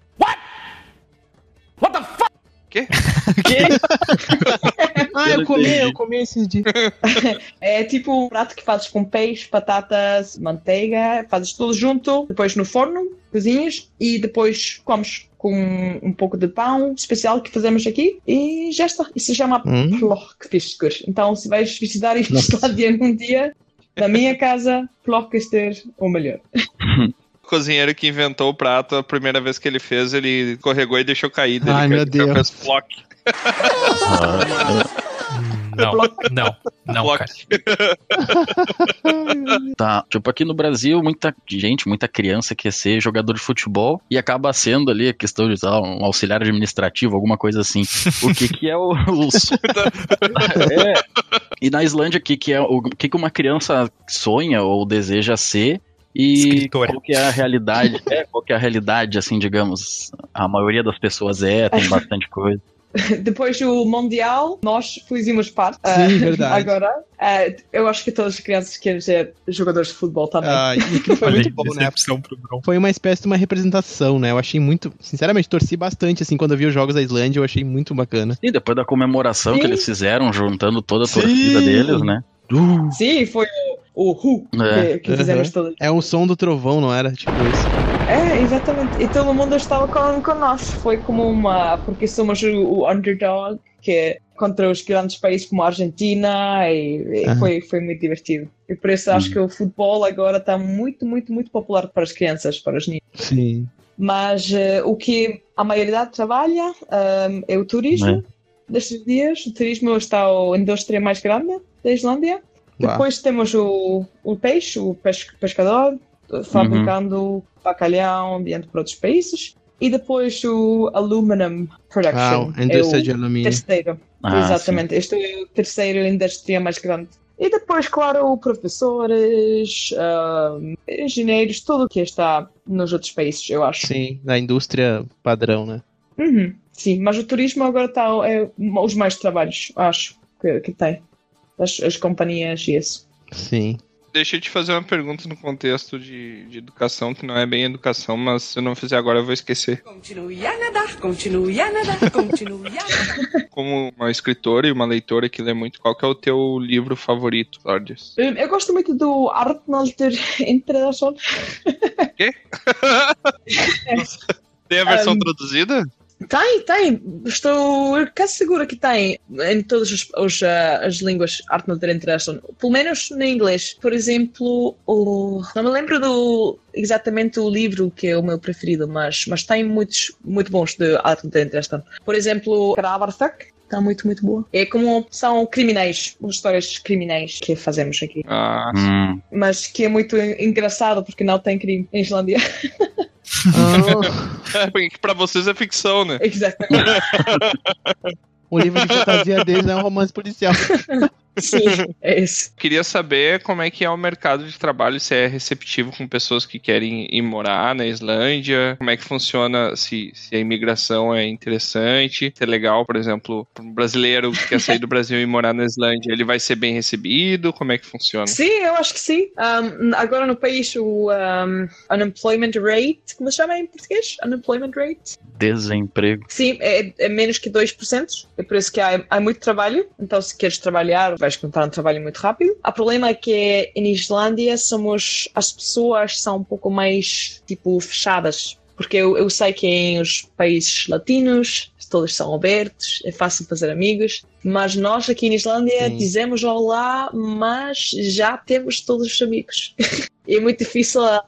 Quê? Ah, eu comi, eu comi esses dias. É tipo um prato que fazes com peixe, batatas, manteiga, fazes tudo junto, depois no forno, cozinhas e depois comes com um pouco de pão especial que fazemos aqui e já está. Isso se chama Hum. plockfiskus. Então, se vais visitar a Nossa. Islândia num dia, na minha casa, plockfisker o melhor. O cozinheiro que inventou o prato, a primeira vez que ele fez, ele escorregou e deixou cair. Ai, meu fez- Deus. fez flock. Não, não, não, cara. Tá, tipo, aqui no Brasil, muita gente, muita criança quer ser jogador de futebol e acaba sendo ali a questão de lá, um auxiliar administrativo, alguma coisa assim. O que que é o... o É. E na Islândia, o que que é o o que que uma criança sonha ou deseja ser e Escritora. qual que é a realidade? É, qual que é a realidade, assim, digamos? A maioria das pessoas é, tem bastante coisa. Depois do Mundial, nós fizemos parte. Sim, Ah, verdade. Agora, ah, eu acho que todas as crianças querem ser jogadores de futebol também. Ah, e foi muito bom, né? Foi uma espécie de uma representação, né? Eu achei muito. Sinceramente, torci bastante, assim, quando eu vi os jogos da Islândia, eu achei muito bacana. E depois da comemoração que Sim. eles fizeram, juntando toda a Sim. torcida deles, né? Sim, foi o, o Who É. que, que fizemos Uhum. todos. É um som do trovão, não era? Tipo isso. É, exatamente. E todo mundo estava com, com nós. Foi como uma. Porque somos o, o underdog, que é contra os grandes países como a Argentina, e, e Aham. foi, foi muito divertido. E por isso acho que o futebol agora está muito, muito, muito popular para as crianças, para os niños. Sim. Mas eh, o que a maioria trabalha ahm, é o turismo. Destes dias, o turismo está a indústria mais grande da Islândia. Uau. Depois temos o, o peixe, o pes- pescador, fabricando bacalhau dentro para outros países. E depois o aluminum Ah, production. a indústria é de o alumínio. terceiro. Ah, Exatamente. Este é o terceiro indústria mais grande. E depois, claro, professores, ahm, engenheiros, tudo o que está nos outros países, eu acho. Sim, da indústria padrão, né? Uhum, sim, mas o turismo agora está é, os mais trabalhos, acho, que, que tem. As, as companhias e isso. Sim. Deixa eu te fazer uma pergunta no contexto de, de educação, que não é bem educação, mas se eu não fizer agora eu vou esquecer. Continue a nadar, continue a nadar, continue a nadar. Como uma escritora e uma leitora que lê muito, qual que é o teu livro favorito, Lordes? Hum, Eu gosto muito do Arnaldur Intrason. Tem a versão Um, traduzida? Tem, tem. Estou quase segura que tem em todas os, os, ah, as línguas Arnaldur Intrason. Pelo menos no inglês. Por exemplo, o... não me lembro do exatamente o livro que é o meu preferido, mas, mas tem muitos muito bons de Arnaldur Intrason. Por exemplo, Kravarthak. Está muito, muito boa. É como são criminais, as histórias criminais que fazemos aqui. Ah, Hum, Mas que é muito engraçado porque não tem crime em Islândia. Ah, porque pra vocês é ficção, né? Exatamente. o livro de fantasia deles é um romance policial. Sim, é isso. Queria saber como é que é o mercado de trabalho, se é receptivo com pessoas que querem ir morar na Islândia, como é que funciona, se, se a imigração é interessante, se é legal, por exemplo, para um brasileiro que quer sair do Brasil e morar na Islândia, ele vai ser bem recebido, como é que funciona? Sim, eu acho que sim. Um, agora no país o um, unemployment rate, como se chama em português? Unemployment rate? desemprego. Sim, é, é menos que 2%. É por isso que há, há muito trabalho. Então, se queres trabalhar, vais encontrar um trabalho muito rápido. O problema é que em Islândia somos as pessoas são um pouco mais tipo fechadas. Porque eu, eu sei que em os países latinos todos são abertos, é fácil fazer amigos, mas nós aqui na Islândia Sim. dizemos olá, mas já temos todos os amigos. É muito difícil a,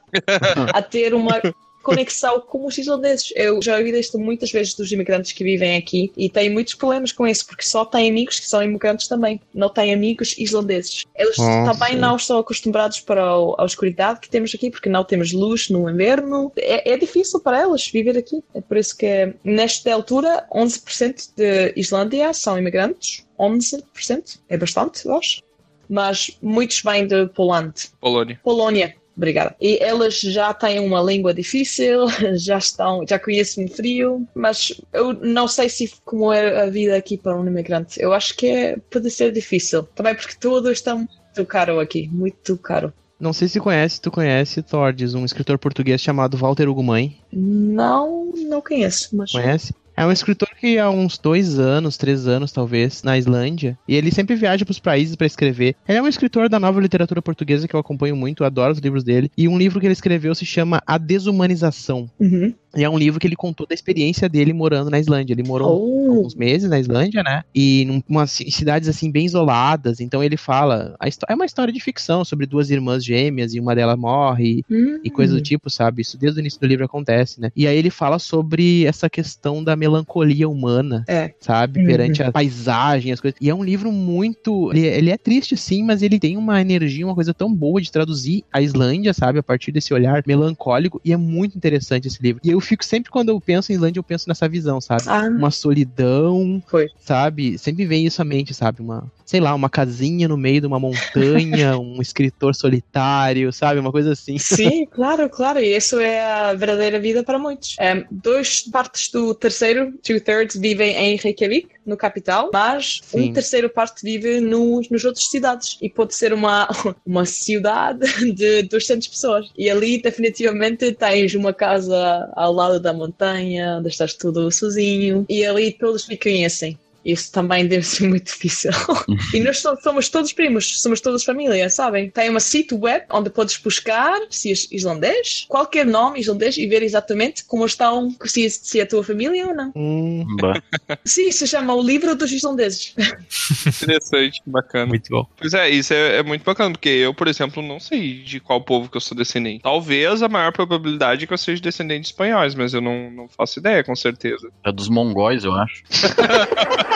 a ter uma conexão com os islandeses. Eu já ouvi isto muitas vezes dos imigrantes que vivem aqui e têm muitos problemas com isso, porque só têm amigos que são imigrantes também, não têm amigos islandeses. Eles Nossa. também não estão acostumbrados para a escuridade que temos aqui, porque não temos luz no inverno. É, é difícil para elas viver aqui. É por isso que, nesta altura, 11% de Islândia são imigrantes. 11%? É bastante, eu acho. Mas muitos vêm de Polônia. Polônia. Polônia. Obrigada. E elas já têm uma língua difícil, já estão, já conhecem frio, mas eu não sei se como é a vida aqui para um imigrante. Eu acho que é, pode ser difícil. Também porque tudo está muito caro aqui, muito caro. Não sei se conhece, tu conhece, Tordes, um escritor português chamado Walter Ugumãe. Não, não conheço, mas Conhece? É um escritor que há uns dois anos, três anos talvez, na Islândia. E ele sempre viaja para os países para escrever. Ele é um escritor da nova literatura portuguesa que eu acompanho muito, adoro os livros dele. E um livro que ele escreveu se chama A Desumanização. Uhum. E é um livro que ele contou da experiência dele morando na Islândia. Ele morou Oh. alguns meses na Islândia, né? E em umas ci- cidades assim bem isoladas. Então ele fala, é uma história de ficção sobre duas irmãs gêmeas e uma delas morre Hum. e coisa do tipo, sabe? Isso desde o início do livro acontece, né? E aí ele fala sobre essa questão da melancolia humana, É. sabe? Uhum. Perante a paisagem, as coisas. E é um livro muito. Ele, ele é triste, sim, mas ele tem uma energia, uma coisa tão boa de traduzir a Islândia, sabe? A partir desse olhar melancólico. E é muito interessante esse livro. E eu fico sempre, quando eu penso em Islândia, eu penso nessa visão, sabe? Ah, Uma solidão, Foi. sabe? Sempre vem isso à mente, sabe? Uma, sei lá, uma casinha no meio de uma montanha, um escritor solitário, sabe? Uma coisa assim. Sim, claro, claro. E isso é a verdadeira vida para muitos. Um, dois partes do terceiro, two-thirds, vivem em Reykjavik, no capital, mas Sim. um terceiro parte vive nos, nos outras cidades. E pode ser uma, uma cidade de 200 pessoas. E ali, definitivamente, tens uma casa ao lado da montanha, onde estás tudo sozinho. E ali todos me conhecem. Isso também deve ser muito difícil. e nós so- somos todos primos, somos todos família, sabem? Tem uma sítio web onde podes buscar se és islandês, qualquer nome islandês e ver exatamente como estão, se, se é a tua família ou não. Hum. Sim, se chama o livro dos islandeses. Interessante, bacana. Muito bom. Pois é, isso é, é muito bacana, porque eu, por exemplo, não sei de qual povo que eu sou descendente. Talvez a maior probabilidade é que eu seja descendente de espanhóis, mas eu não, não faço ideia, com certeza. É dos mongóis, eu acho.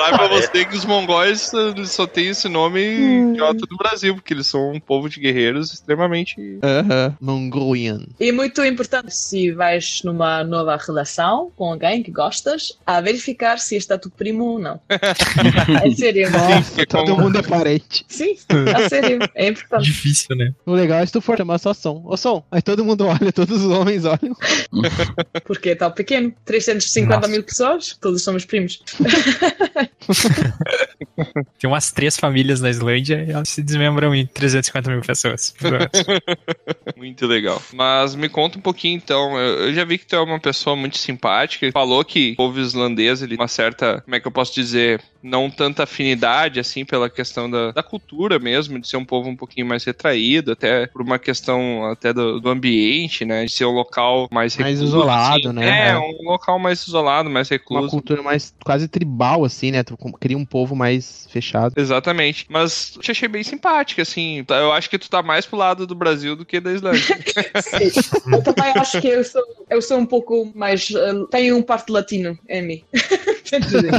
Claro pra você que os mongóis eh, só têm esse nome idiota do Brasil, porque eles são um povo de guerreiros extremamente. Aham, Mongolian. E é muito importante se vais numa nova relação com alguém que gostas, a verificar se está tu primo ou não. É sério. Nossa, é todo como- mundo é parente. Sim, a sério. É importante. Difícil, né? O legal é se tu for chamar só som. Ô som, aí todo mundo olha, todos os homens olham. Porque é tão pequeno. 350 Nossa. mil pessoas, todos somos primos. Tem umas três famílias na Islândia e elas se desmembram em 350 mil pessoas. Muito legal. Mas me conta um pouquinho então. Eu eu já vi que tu é uma pessoa muito simpática. Falou que o povo islandês, ele tem uma certa, como é que eu posso dizer, não tanta afinidade assim pela questão da, da cultura mesmo, de ser um povo um pouquinho mais retraído, até por uma questão até do, do ambiente, né? De ser um local mais Mais recluso, isolado, assim. né? É, um local mais isolado, mais Uma recluso. cultura mais quase tribal, assim, né? Com- cria um povo mais fechado. Exatamente. Mas eu te achei bem simpática, assim. Eu acho que tu tá mais pro lado do Brasil do que da Islândia. Sim. Eu também acho que eu sou, eu sou um pouco mais. eh, tenho um parte latino em mim. Quer dizer,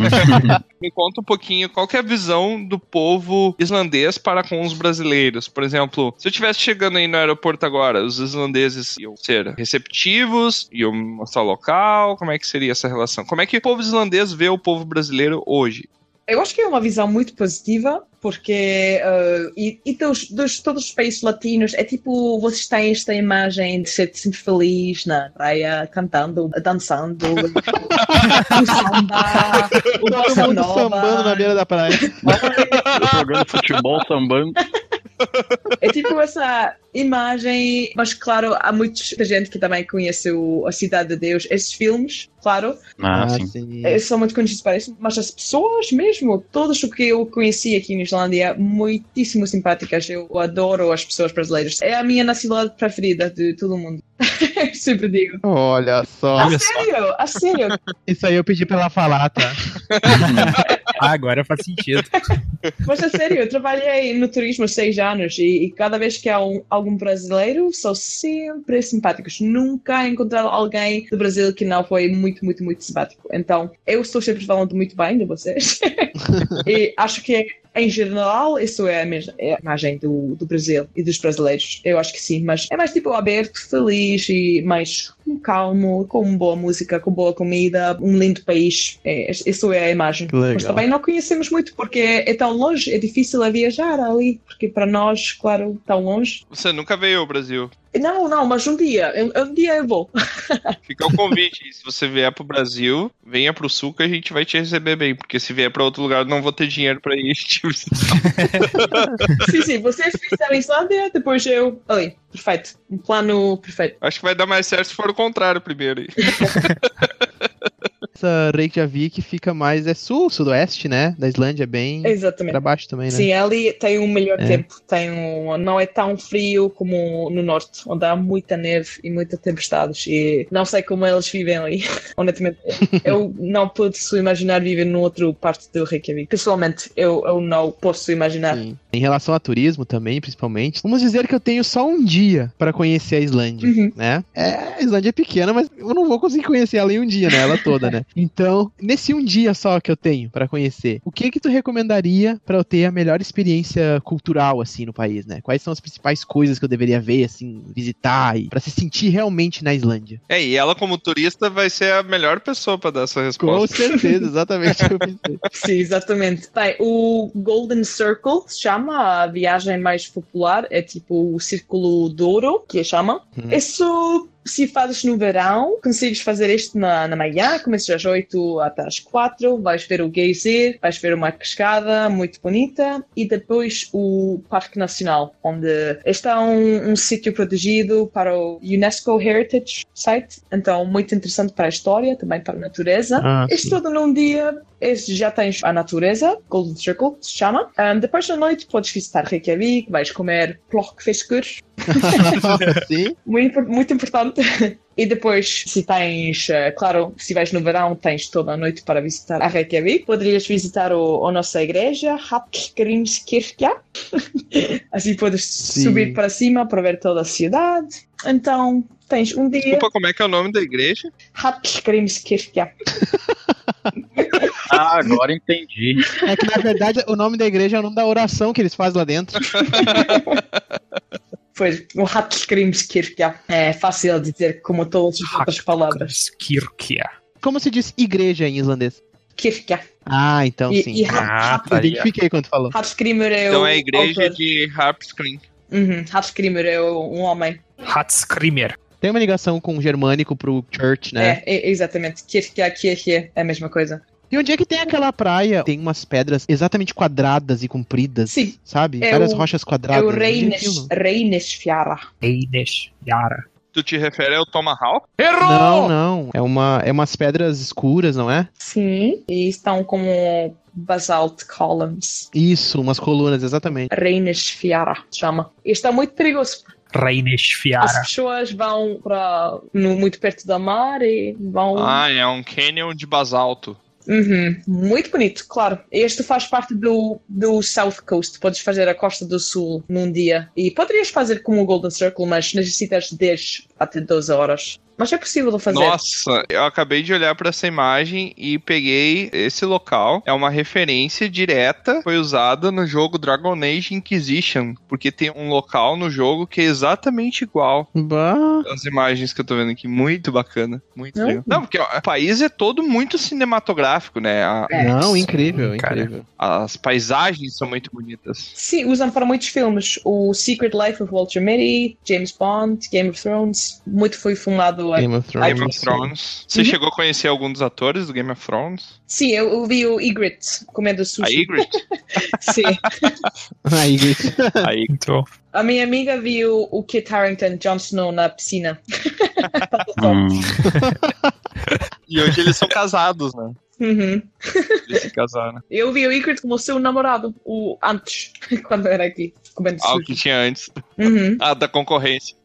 Me conta um pouquinho qual que é a visão do povo islandês para com os brasileiros. Por exemplo, se eu estivesse chegando aí no aeroporto agora, os islandeses iam ser receptivos, iam mostrar o local, como é que seria essa relação? Como é que o povo islandês vê o povo brasileiro hoje? eu acho que é uma visão muito positiva, porque. eh, e e dos, dos todos os países latinos, é tipo. Vocês têm esta imagem de ser sempre feliz na praia, cantando, dançando. o samba, o bossa nova. sambando na beira da praia. Jogando futebol, sambando. É tipo essa imagem, mas claro, há muita gente que também conhece o, a Cidade de Deus, esses filmes, claro, Ah, sim. eh, são muito conhecidos para isso, mas as pessoas mesmo, todas o que eu conheci aqui na Islândia, muitíssimo simpáticas. Eu adoro as pessoas brasileiras. É a minha nacionalidade preferida de todo mundo. Sempre digo. Olha só. A Olha só. sério, a sério. Isso aí eu pedi pra ela falar, tá? Ah, agora faz sentido. Mas a sério, eu trabalhei no turismo há seis anos e, e cada vez que há um- algum brasileiro, são sempre simpáticos. Nunca encontrei alguém do Brasil que não foi muito, muito, muito simpático. Então, eu estou sempre falando muito bem de vocês. e acho que, em geral, isso é a, mesma, é a imagem do, do Brasil e dos brasileiros. Eu acho que sim, mas é mais tipo aberto, feliz e mais calmo, com boa música, com boa comida, um lindo país. É, isso é a imagem. Mas também não conhecemos muito porque é tão longe, é difícil a viajar ali, porque para nós, claro, tão longe. Você nunca veio ao Brasil. Não, não, mas um dia, um, um dia eu vou. Fica o convite. se você vier pro Brasil, venha pro sul que a gente vai te receber bem. Porque se vier pra outro lugar, eu não vou ter dinheiro pra ir te visitar. sim, sim, vocês fizeram Islândia, depois eu. Ali, perfeito. Um plano perfeito. Acho que vai dar mais certo se for o contrário primeiro. Essa Reykjavik fica mais é sul, sudoeste, né? Da Islândia, é bem Exatamente. pra baixo também, né? Sim, ali tem um melhor É. tempo. Tem um, não é tão frio como no norte, onde há muita neve e muitas tempestades. E não sei como eles vivem ali. Honestamente, eu não posso imaginar viver numa outra parte do Reykjavik. Pessoalmente, eu, eu não posso imaginar. Sim. Em relação a turismo também, principalmente, vamos dizer que eu tenho só um dia pra conhecer a Islândia, Uhum. né? É, a Islândia é pequena, mas eu não vou conseguir conhecer ela em um dia, né? Ela toda, né? Então, nesse um dia só que eu tenho pra conhecer, o que que tu recomendaria pra eu ter a melhor experiência cultural assim no país, né? Quais são as principais coisas que eu deveria ver, assim, visitar e para se sentir realmente na Islândia? É, e ela, como turista, vai ser a melhor pessoa pra dar essa Com resposta. certeza, exatamente o que eu pensei. Sim, exatamente. Bem, o Golden Circle se chama, a viagem mais popular é tipo o Círculo de Ouro, que chama. Hum. Isso se fazes no verão, consegues fazer isto na, na manhã, começas às 8 até às 4, vais ver o geyser, vais ver uma cascada muito bonita e depois o Parque Nacional, onde está um, um sítio protegido para o UNESCO Heritage Site, então muito interessante para a história, também para a natureza. Ah, Isto tudo num dia, este já tens a natureza, Golden Circle se chama. Um, depois da noite podes visitar Reykjavik, vais comer plokkfiskur, Sim. muito, muito importante. E depois, se tens, eh, claro, se vais no verão, tens toda a noite para visitar a Reykjavik. Poderias visitar o, a nossa igreja, Hallgrímskirkja. assim podes Sim. subir para cima para ver toda a cidade. Então, tens um dia, Desculpa, como é que é o nome da igreja? Hallgrímskirkja. Ah, agora entendi. É que na verdade o nome da igreja é o nome da oração que eles fazem lá dentro. Pois, o Hallgrímskirkja. É fácil de dizer como todas as outras palavras. Kirkia. Como se diz igreja em islandês? Kirkja. Ah, então E, sim. e Ah, tá identifiquei quando falou. Hallgrímur é Então o é a igreja autor. de Harpscreen. Uhum, Hallgrímur é um homem. Hatskrimer. Tem uma ligação com o germânico pro church, né? É, é, exatamente. Kirkja, Kirche é a mesma coisa. E onde é que tem aquela praia? Tem umas pedras exatamente quadradas e compridas, Sim, sabe? É Várias o- rochas é quadradas. o é Reines, aquilo? Reinesfjara. Eines. Yara. Tu te refere ao Tomahawk? Não, não. É, uma, é umas pedras escuras, não é? Sim, e estão como basalt columns. Isso, umas colunas, exatamente. Reinesfjara, chama. E está muito perigoso. Reines As Fiara. pessoas vão para muito perto da mar e vão. Ah, é um canyon de basalto. Uhum, Muito bonito, claro. Este faz parte do, do South Coast. Podes fazer a Costa do Sul num dia. E poderias fazer como o Golden Circle, mas necessitas 10 até 12 horas. Mas é possível fazer. Nossa, eu acabei de olhar pra essa imagem e peguei esse local. É uma referência direta, foi usada no jogo Dragon Age Inquisition, porque tem um local no jogo que é exatamente igual Bah. às imagens que eu tô vendo aqui. Muito bacana, muito Não? legal. Não, porque ó, o país é todo muito cinematográfico, né? A- É, Não, incrível, cara. incrível. as paisagens são muito bonitas. Sim, usam para muitos filmes. O Secret Life of Walter Mitty, James Bond, Game of Thrones. Muito foi filmado. Game of Thrones. Game of Thrones. Você Uhum. chegou a conhecer algum dos atores do Game of Thrones? Sim, eu, eu vi o Ygritte comendo A sushi. Ygritte? Sim. Aí, Grit. A Ygritte. A minha amiga viu o Kit Harington, Jon Snow na piscina. Hum. E hoje eles são casados, né? Uhum. se casar, né? Eu vi o Ygritte como seu namorado, o antes, quando era aqui. Comendo Ah, o que tinha antes. Uhum. Ah, da concorrência.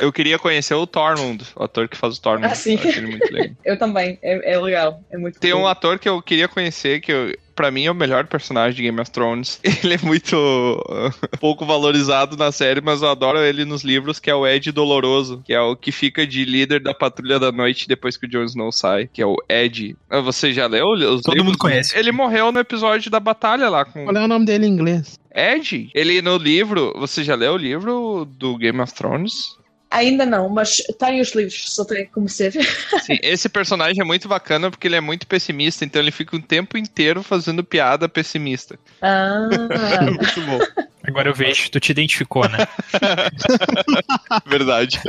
Eu queria conhecer o Tormund, o ator que faz o Tormund. Ah, sim. Eu acho ele muito legal. Eu também, é, é legal, é muito Tem cool. um ator que eu queria conhecer, que eu, pra mim é o melhor personagem de Game of Thrones. Ele é muito pouco valorizado na série, mas eu adoro ele nos livros, que é o Ed Doloroso, que é o que fica de líder da Patrulha da Noite depois que o Jon Snow sai, que é o Ed. Ah, Você já leu os Todo livros? mundo conhece. Ele morreu no episódio da batalha lá com Qual é o nome dele em inglês? Ed. Ele no livro, você já leu o livro do Game of Thrones? Ainda não, mas tem os livros, só tenho que começar. Sim, esse personagem é muito bacana porque ele é muito pessimista, então ele fica o tempo inteiro fazendo piada pessimista. Ah, Muito bom. Agora eu vejo, tu te identificou, né? Verdade.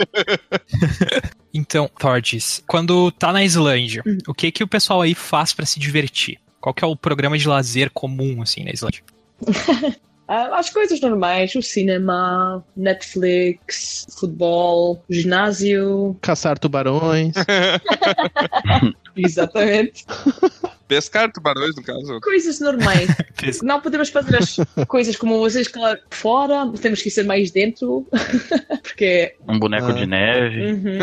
Então, Thorges, quando tá na Islândia, Hum. o que que o pessoal aí faz pra se divertir? Qual que é o programa de lazer comum, assim, na Islândia? Ah, as coisas normais, o cinema, Netflix, futebol, ginásio, Caçar tubarões. exatamente. Pescar tubarões, no caso. Coisas normais. Não podemos fazer as coisas como vocês, claro, fora, temos que ser mais dentro, porque Um boneco Ah. de neve. uhum.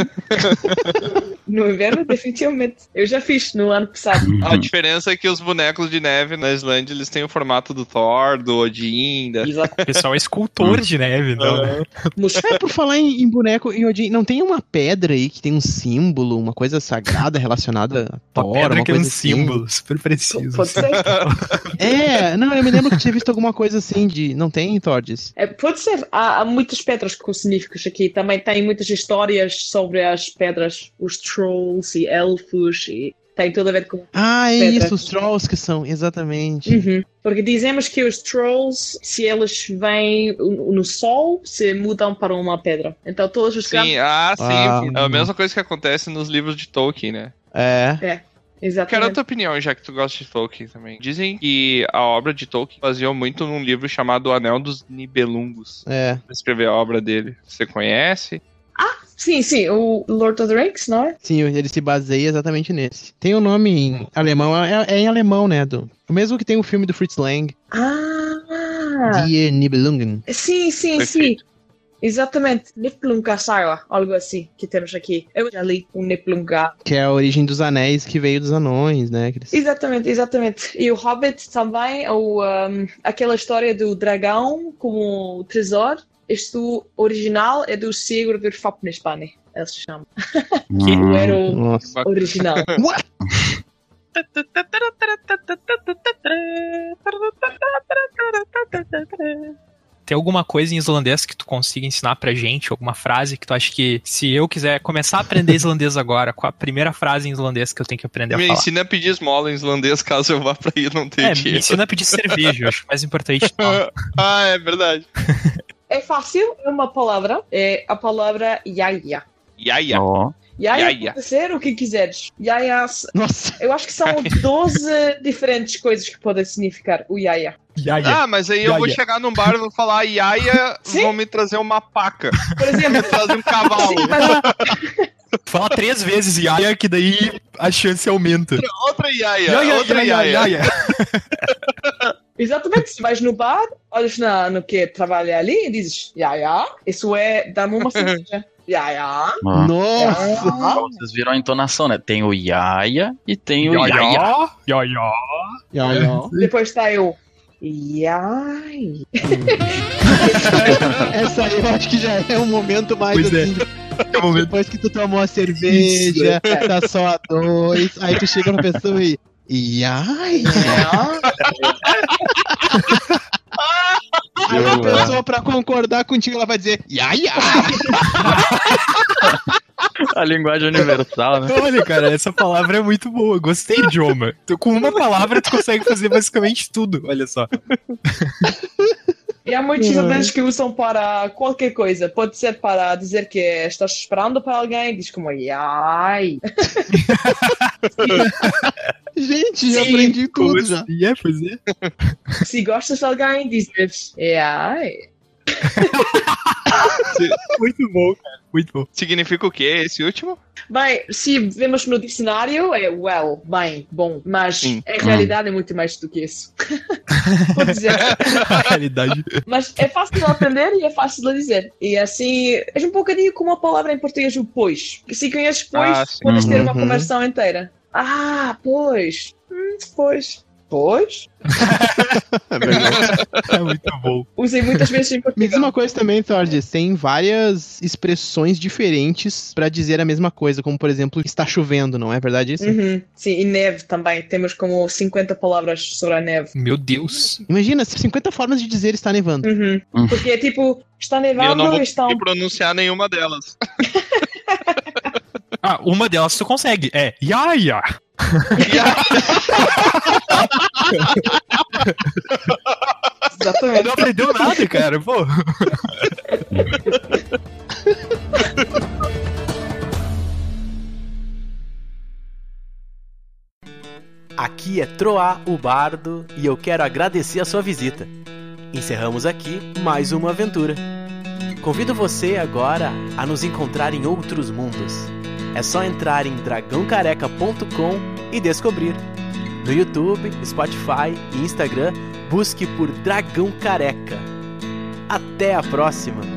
no inverno, definitivamente. Eu já fiz no ano passado. A diferença é que os bonecos de neve na Islândia, eles têm o formato do Thor, do Odin, da... Exato. O pessoal é escultor de neve, então. né? É, por falar em, em boneco em Odin, não tem uma pedra aí que tem um símbolo, uma coisa sagrada relacionada a Uma Thor, pedra uma que é um coisa assim? símbolo, super preciso. Pode ser? É, não, eu me lembro que tinha visto alguma coisa assim de. Não tem, Tordes? É, pode ser. Há, há muitas pedras com significados aqui. Também tem muitas histórias sobre as pedras, os trolls e elfos, e tem tudo a ver com. Ah, é Pedra. isso, os trolls que são, exatamente. Uhum. Porque dizemos que os trolls, se eles vêm no sol, se mudam para uma pedra. Então todos os Sim, ah, sim. Ah. é a mesma coisa que acontece nos livros de Tolkien, né? É. Quero a Exatamente. tua opinião, já que tu gosta de Tolkien também. Dizem que a obra de Tolkien baseou muito num livro chamado O Anel dos Nibelungos. É. Pra escrever a obra dele. Você conhece? Sim, sim, o Lord of the Rings, não é? Sim, ele se baseia exatamente nesse. Tem o nome em alemão, é, é em alemão, né? Do, o mesmo que tem o filme do Fritz Lang, Ah! Die Nibelungen. Sim, sim, Perfeito. sim. Exatamente. Niflunga Saga, algo assim que temos aqui. Eu já li um Niflunga. Que é a origem dos anéis que veio dos anões, né? que eles- Exatamente, exatamente. E o Hobbit também, ou um, aquela história do dragão como tesouro. Isto original é do Sigurdur Fafnisbani. Ele se chama. Hum. Eu era o Nossa. original. Tem alguma coisa em islandês que tu consiga ensinar pra gente? Alguma frase que tu acha que, se eu quiser começar a aprender islandês agora, qual a primeira frase em islandês que eu tenho que aprender a Me falar? ensina a pedir esmola em islandês caso eu vá pra aí não ter É, me dinheiro. ensina a pedir cerveja, eu acho mais importante. Ah, é verdade. É fácil, é uma palavra. É a palavra yaya. Yaya. Ó. Yaya Yaya. pode ser o que quiseres. Yaya, Nossa. eu acho que são 12 diferentes coisas que podem significar o yaya. Yaya. Ah, mas aí eu vou Yaya. chegar num bar e vou falar Yaya, Sim. vão me trazer uma paca. Por exemplo, Trazer um cavalo. sim, mas Fala três vezes Yaya, que daí a chance aumenta. Outra Yaya, outra Yaya. Exatamente, se vais no bar, olhas na, no que trabalha ali e dizes, ya, ya, isso é, dá-me uma cerveja. Nossa. Vocês viram a entonação, né? Tem o Yaya e tem o Yaya. Yaya. Yaya. Ya, ya. Depois está eu, yai. Essa aí eu acho que já é um momento mais Pois é. assim. Depois que tu tomou a cerveja, tá só a dois, aí tu chega na pessoa e. E ai, aí a pessoa pra concordar contigo ela vai dizer ya, ya. A linguagem universal, né? Olha, cara, essa palavra é muito boa. Gostei, idioma. Com uma palavra tu consegue fazer basicamente tudo. Olha só. E há muitos islandeses que usam para qualquer coisa. Pode ser para dizer que estás esperando para alguém, diz como yai. Gente, já Sim, aprendi tudo já. E é, pois é. Se gostas de alguém, dizes yai. Muito bom, cara. Muito bom. Significa o quê esse último? Bem, se vemos no dicionário, é well, bem, bom, mas Sim. em realidade é muito mais do que isso. Vou dizer. A realidade. Mas é fácil de aprender e é fácil de dizer. E assim, é um bocadinho como a palavra em português, o pois. Se conheces pois, Ah, podes ter uma Uhum. conversão inteira. Ah, pois. Hum, pois. Pois. É verdade. É muito bom. Usei muitas vezes em Me diz Portugal. uma coisa também, Thordes. Tem várias expressões diferentes pra dizer a mesma coisa, como por exemplo, está chovendo, não é verdade isso? Uhum. Sim, e neve também. Temos como 50 palavras sobre a neve. Meu Deus. Imagina, 50 formas de dizer está nevando. Uhum. Hum. Porque é tipo, está eu nevando não vou e está um conseguir pronunciar nenhuma delas. Ah, uma delas tu consegue. É Yaya. Exatamente. Não aprendeu nada, cara. Pô. Aqui é Troá, o Bardo, e eu quero agradecer a sua visita. Encerramos aqui mais uma aventura. Convido você agora a nos encontrar em outros mundos. É só entrar em dragãocareca.com e descobrir. No YouTube, Spotify e Instagram, busque por Dragão Careca. Até a próxima!